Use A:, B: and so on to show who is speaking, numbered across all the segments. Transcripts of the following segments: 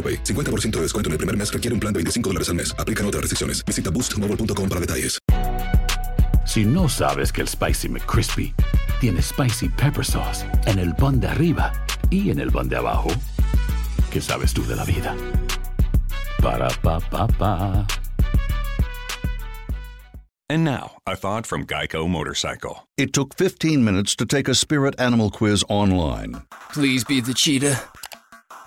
A: AroPay. 50% de descuento en el primer mes requiere un plan de 25 dólares al mes. Aplican otras restricciones. Visita boostmobile.com para detalles.
B: Si no sabes que el Spicy McCrispy tiene Spicy Pepper Sauce en el pan de arriba y en el pan de abajo, ¿qué sabes tú de la vida? Para, pa, pa, pa.
C: And now, a thought from Geico Motorcycle.
D: It took 15 minutes to take a spirit animal quiz online
E: Please be the cheetah.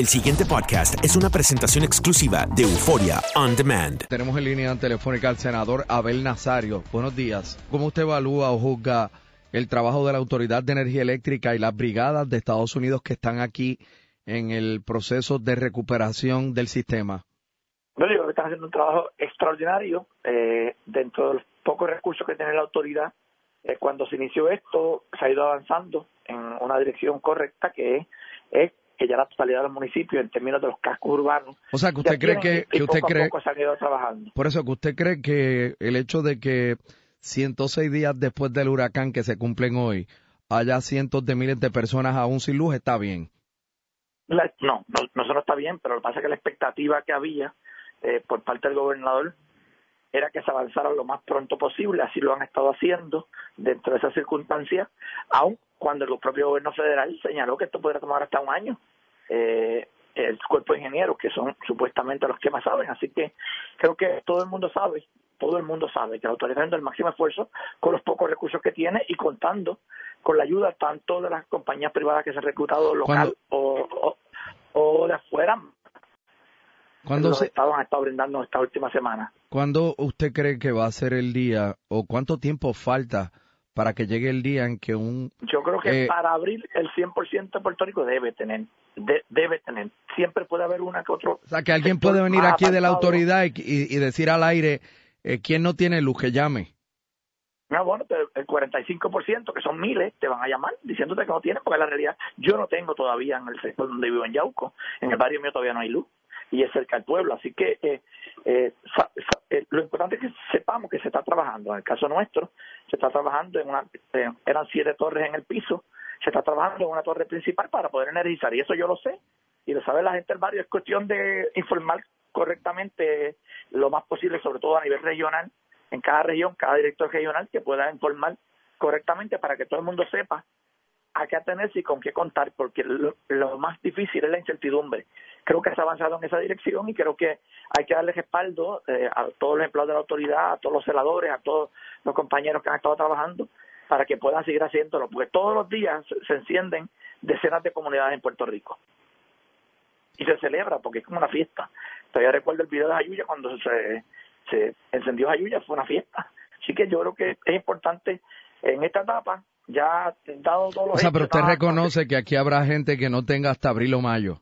F: El siguiente podcast es una presentación exclusiva de Euforia On Demand.
G: Tenemos en línea telefónica al senador Abel Nazario. Buenos días. ¿Cómo usted evalúa o juzga el trabajo de la Autoridad de Energía Eléctrica y las brigadas de Estados Unidos que están aquí en el proceso de recuperación del sistema?
H: Bueno, yo creo que están haciendo un trabajo extraordinario eh, dentro de los pocos recursos que tiene la autoridad. Eh, cuando se inició esto, se ha ido avanzando en una dirección correcta que es, es que ya la totalidad de los municipios en términos de los cascos urbanos.
G: O sea, que usted cree que, que usted cree,
H: se han ido trabajando.
G: por eso que usted cree que el hecho de que 106 días después del huracán que se cumplen hoy haya cientos de miles de personas aún sin luz está bien.
H: La- no, no, no solo está bien, pero lo que pasa es que la expectativa que había eh, por parte del gobernador era que se avanzara lo más pronto posible, así lo han estado haciendo dentro de esas circunstancias, aun cuando el propio gobierno federal señaló que esto podría tomar hasta un año. Eh, el cuerpo de ingenieros, que son supuestamente los que más saben, así que creo que todo el mundo sabe, todo el mundo sabe que la autoridad está haciendo el máximo esfuerzo con los pocos recursos que tiene y contando con la ayuda tanto de las compañías privadas que se han reclutado local o, o, o de afuera,
G: ¿Cuándo,
H: los
G: se-
H: estados han estado brindando esta última semana.
G: ¿Cuándo usted cree que va a ser el día o cuánto tiempo falta para que llegue el día en que un...
H: Yo creo que
G: Eh,
H: para abril el 100% de Puerto Rico debe tener, de- debe tener. Siempre puede haber una que otro.
G: O sea, que alguien puede venir aquí de la autoridad y, y- y decir al aire, eh, ¿quién no tiene luz que llame?
H: No, bueno, pero el 45%, que son miles, te van a llamar diciéndote que no tienes, porque la realidad, yo no tengo todavía en el sector donde vivo en Yauco, en el barrio mío todavía no hay luz, y es cerca del pueblo, así que eh, eh, eh, lo importante es que sepamos que se está trabajando, en el caso nuestro, se está trabajando en una, eh, eran siete torres en el piso, se está trabajando en una torre principal para poder energizar, y eso yo lo sé, y lo sabe la gente del barrio, es cuestión de informar correctamente lo más posible, sobre todo a nivel regional, en cada región, cada director regional que pueda informar correctamente para que todo el mundo sepa a qué atenerse y con qué contar, porque lo más difícil es la incertidumbre. Creo que se ha avanzado en esa dirección y creo que hay que darle respaldo eh, a todos los empleados de la autoridad, a todos los celadores, a todos los compañeros que han estado trabajando para que puedan seguir haciéndolo, porque todos los días se- encienden decenas de comunidades en Puerto Rico y se celebra porque es como una fiesta. Todavía recuerdo el video de Jayuya cuando se, se encendió Jayuya, fue una fiesta. Así que yo creo que es importante en esta etapa, ya dado todos los
G: O sea,
H: hechos,
G: pero usted
H: nada-
G: reconoce que aquí habrá gente que no tenga hasta abril o mayo.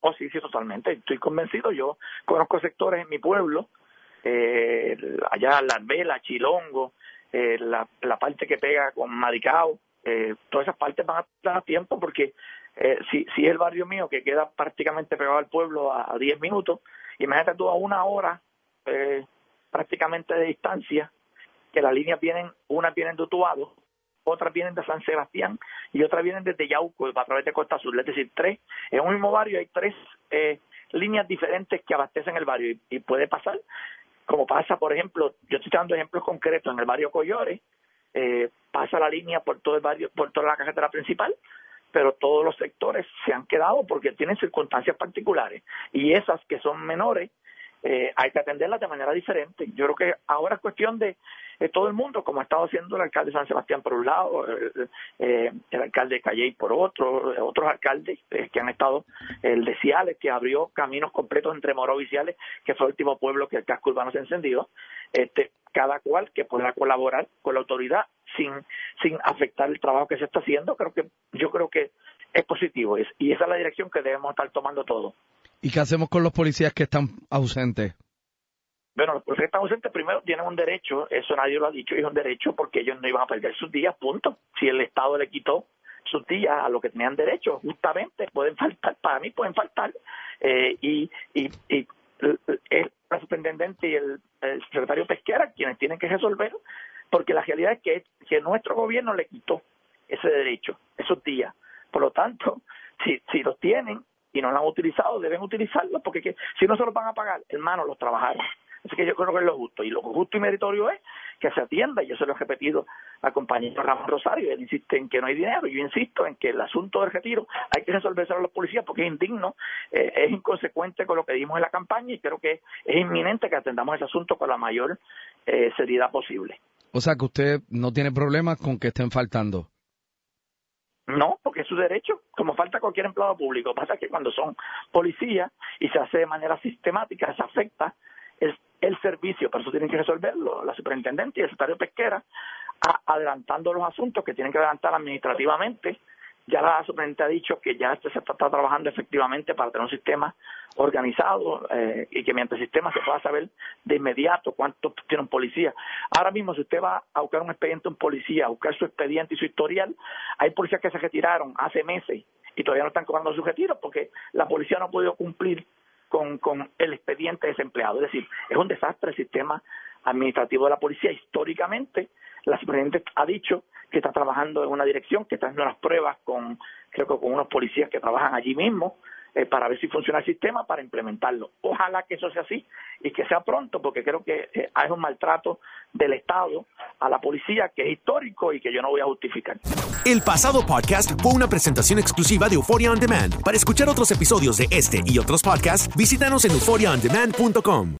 H: Oh, sí, sí, totalmente. Estoy convencido. Yo conozco sectores en mi pueblo, eh, allá Las Velas, Chilongo, eh, la, la parte que pega con Maricao, eh, todas esas partes van a dar tiempo porque eh, si, si el barrio mío que queda prácticamente pegado al pueblo a, a 10 minutos, imagínate tú a una hora eh, prácticamente de distancia, que las líneas vienen, unas vienen de Utuado, otras vienen de San Sebastián y otras vienen desde Yauco a través de Costa Azul. Es decir, tres, en un mismo barrio hay tres eh, líneas diferentes que abastecen el barrio y, puede pasar, como pasa, por ejemplo, yo estoy dando ejemplos concretos en el barrio Collores, eh, pasa la línea por todo el barrio, por toda la carretera principal, pero todos los sectores se han quedado porque tienen circunstancias particulares y esas que son menores eh, hay que atenderlas de manera diferente. Yo creo que ahora es cuestión de, todo el mundo, como ha estado haciendo el alcalde de San Sebastián por un lado, eh, el alcalde de Calley por otro, otros alcaldes eh, que han estado, el de Ciales, que abrió caminos completos entre Moro y Ciales, que fue el último pueblo que el casco urbano se encendió, este, cada cual que pueda colaborar con la autoridad sin, sin afectar el trabajo que se está haciendo, creo que, yo creo que es positivo y esa es la dirección que debemos estar tomando todos.
G: ¿Y qué hacemos con los policías que están ausentes?
H: Bueno, los policías que están ausentes primero tienen un derecho, eso nadie lo ha dicho, es un derecho porque ellos no iban a perder sus días, punto. Si el Estado le quitó sus días a lo que tenían derecho, justamente pueden faltar, para mí pueden faltar, eh, y, y, y el, superintendente y el, secretario Pesquera quienes tienen que resolver, porque la realidad es que, que nuestro gobierno le quitó ese derecho, esos días. Por lo tanto, si, si los tienen, y no lo han utilizado, deben utilizarlo, porque si no se los van a pagar, hermano, los trabajadores. Así que yo creo que es lo justo. Y lo justo y meritorio es que se atienda, y yo se lo he repetido al compañero Ramón Rosario, él insiste en que no hay dinero, yo insisto en que el asunto del retiro hay que resolverse a los policías porque es indigno, eh, es inconsecuente con lo que dimos en la campaña y creo que es inminente que atendamos ese asunto con la mayor eh, seriedad posible.
G: O sea que usted no tiene problemas con que estén faltando.
H: No, porque es su derecho, como falta cualquier empleado público. Pasa que cuando son policías y se hace de manera sistemática, se afecta el, servicio, por eso tienen que resolverlo la superintendente y el secretario pesquera, adelantando los asuntos que tienen que adelantar administrativamente ya la superintendente ha dicho que ya este se está, trabajando efectivamente para tener un sistema organizado eh, y que mediante el sistema se pueda saber de inmediato cuánto tiene un policía. Ahora mismo, si usted va a buscar un expediente un policía, a buscar su expediente y su historial, hay policías que se retiraron hace meses y todavía no están cobrando su retiro porque la policía no ha podido cumplir con, con el expediente desempleado. Es decir, es un desastre el sistema administrativo de la policía. Históricamente, la superintendente ha dicho que está trabajando en una dirección, que está haciendo unas pruebas con, creo que con unos policías que trabajan allí mismo, eh, para ver si funciona el sistema, para implementarlo. Ojalá que eso sea así y que sea pronto, porque creo que eh, hay un maltrato del Estado a la policía que es histórico y que yo no voy a justificar.
F: El pasado podcast fue una presentación exclusiva de Euphoria On Demand. Para escuchar otros episodios de este y otros podcasts, visítanos en euphoriaondemand.com.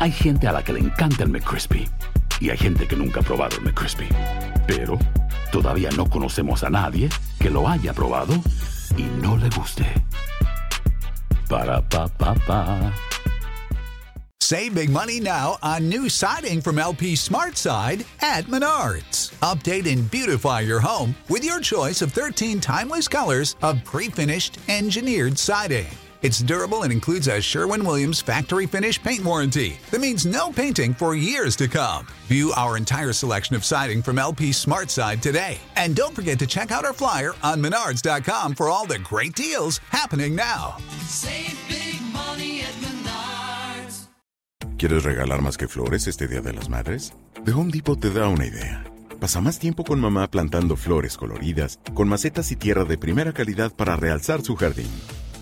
B: Hay gente a la que le encanta el McCrispy y hay gente que nunca ha probado el McCrispy. Pero todavía no conocemos a nadie que lo haya probado y no le guste. Para pa pa pa.
I: Save big money now on new siding from LP SmartSide at Menards. Update and beautify your home with your choice of 13 timeless colors of pre-finished engineered siding. It's durable and includes a Sherwin Williams factory finish paint warranty that means no painting for years to come. View our entire selection of siding from LP Smart Side today. And don't forget to check out our flyer on menards.com for all the great deals happening now.
J: Save big money at Menards.
K: ¿Quieres regalar más que flores este Día de las Madres? The Home Depot te da una idea. Pasa más tiempo con mamá plantando flores coloridas, con macetas y tierra de primera calidad para realzar su jardín.